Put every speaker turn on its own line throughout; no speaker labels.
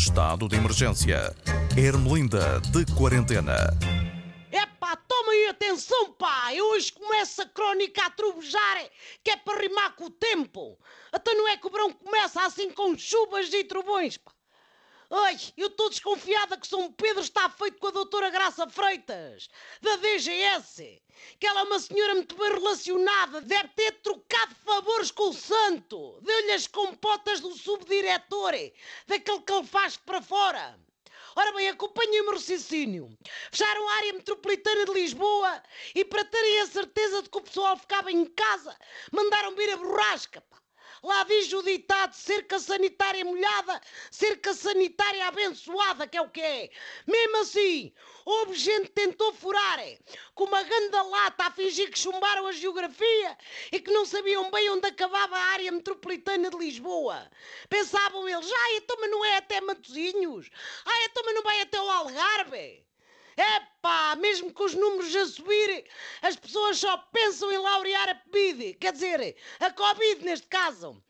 Estado de emergência. Ermelinda de quarentena.
Epá, toma aí atenção, pá! Eu hoje começo a crónica a trovejar, que é para rimar com o tempo. Até não é que o verão começa assim com chuvas e trovões, pá. Ai, eu estou desconfiada que São Pedro está feito com a doutora Graça Freitas, da DGS. Que ela é uma senhora muito bem relacionada, deve ter trocado favores com o santo. Deu-lhe as compotas do subdiretor, daquele que ele faz para fora. Ora bem, acompanhem o raciocínio. Fecharam a área metropolitana de Lisboa e para terem a certeza de que o pessoal ficava em casa, mandaram vir a borrasca, pá. Lá diz o ditado cerca sanitária molhada, cerca sanitária abençoada, que é o que é. Mesmo assim, houve gente que tentou furar, é, com uma ganda lata a fingir que chumbaram a geografia e que não sabiam bem onde acabava a área metropolitana de Lisboa. Pensavam eles, ah, então mas não é até Matosinhos? Ah, então mas não vai até o Algarve? Epá, mesmo com os números a subir, as pessoas só pensam em laurear a Covid, quer dizer, a Covid neste caso.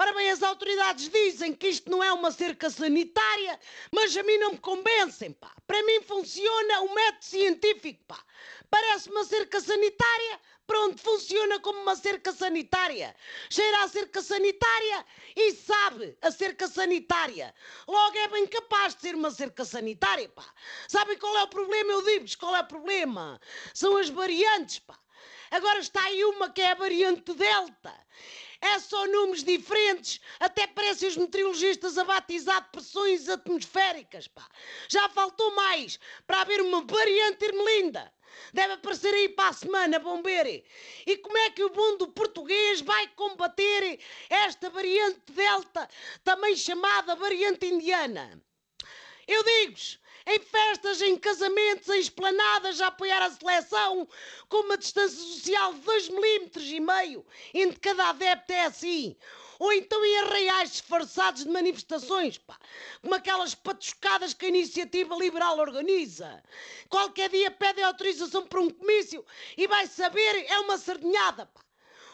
Ora bem, as autoridades dizem que isto não é uma cerca sanitária, mas a mim não me convencem, pá. Para mim funciona o método científico, pá. Parece uma cerca sanitária, pronto, funciona como uma cerca sanitária. Cheira a cerca sanitária e sabe a cerca sanitária. Logo é bem capaz de ser uma cerca sanitária, pá. Sabem qual é o problema? Eu digo-vos qual é o problema. São as variantes, pá. Agora está aí uma que é a variante Delta. É só números diferentes. Até parecem os meteorologistas a batizar pressões atmosféricas, pá. Já faltou mais para haver uma variante Irmelinda. Deve aparecer aí para a semana, bombeiro. E como é que o mundo português vai combater esta variante Delta, também chamada variante indiana? Eu digo-vos, em festas, em casamentos, em esplanadas a apoiar a seleção, com uma distância social de 2 milímetros e meio entre cada adepto é assim. Ou então em arraiais disfarçados de manifestações, pá, como aquelas patuscadas que a iniciativa liberal organiza. Qualquer dia pedem autorização para um comício e vai saber, é uma sardinhada, pá.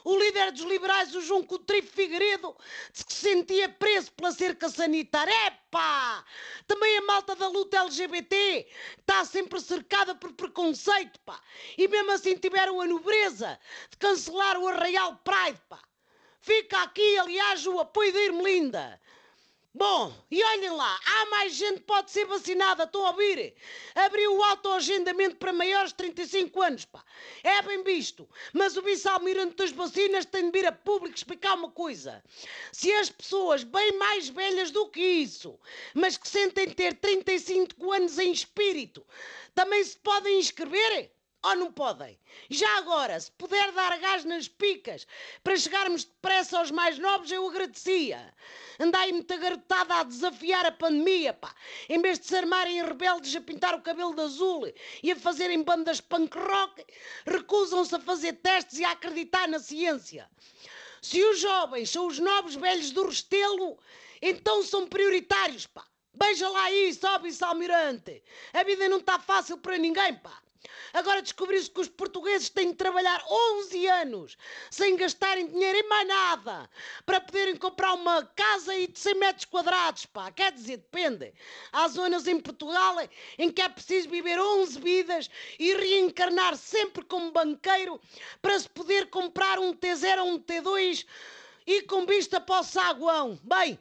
O líder dos liberais, o João Coutinho Figueiredo, disse que se sentia pela cerca sanitária. Epá! Também a malta da luta LGBT está sempre cercada por preconceito, pá. E mesmo assim tiveram a nobreza de cancelar o Arraial Pride, pá. Fica aqui, aliás, o apoio da Irmelinda. Bom, e olhem lá, há mais gente que pode ser vacinada, estão a ouvir? Abriu o autoagendamento para maiores de 35 anos, pá. É bem visto. Mas o vice-almirante das vacinas tem de vir a público explicar uma coisa. Se as pessoas bem mais velhas do que isso, mas que sentem ter 35 anos em espírito, também se podem inscrever? Ou não podem? Já agora, se puder dar gás nas picas para chegarmos depressa aos mais novos, eu agradecia. Andai muita garotada a desafiar a pandemia, pá. Em vez de se armarem rebeldes a pintar o cabelo de azul e a fazerem bandas punk rock, recusam-se a fazer testes e a acreditar na ciência. Se os jovens são os novos velhos do Restelo, então são prioritários, pá. Beija lá isso, ó vice-almirante. A vida não está fácil para ninguém, pá. Agora descobriu-se que os portugueses têm de trabalhar 11 anos sem gastarem dinheiro em mais nada para poderem comprar uma casa e de 100 metros quadrados, pá. Quer dizer, depende. Há zonas em Portugal em que é preciso viver 11 vidas e reencarnar sempre como banqueiro para se poder comprar um T0 ou um T2 e com vista para o saguão. Bem,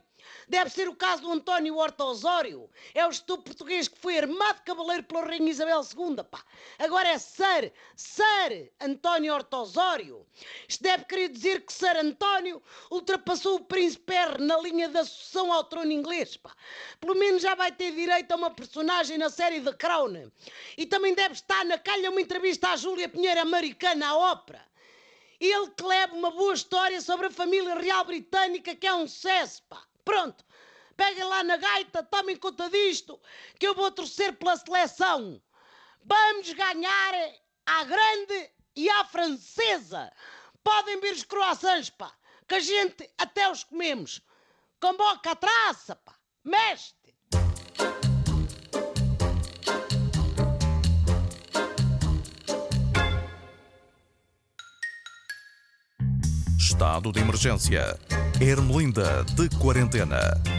Deve ser o caso do António Horta Osório. É o estúpido português que foi armado cavaleiro pela Rainha Isabel II, pá. Agora é Sir, Sir António Horta Osório. Isto deve querer dizer que Sir António ultrapassou o Príncipe R na linha da sucessão ao trono inglês, pá. Pelo menos já vai ter direito a uma personagem na série The Crown. E também deve estar na calha uma entrevista à Júlia Pinheiro americana à ópera. Ele que leva uma boa história sobre a família real britânica que é um sucesso, pá. Pronto, peguem lá na gaita, tomem conta disto, que eu vou torcer pela seleção. Vamos ganhar à grande e à francesa. Podem vir os croissants, pá, que a gente até os comemos. Com boca a traça, pá. Mestre.
Estado de emergência. Ermelinda de quarentena.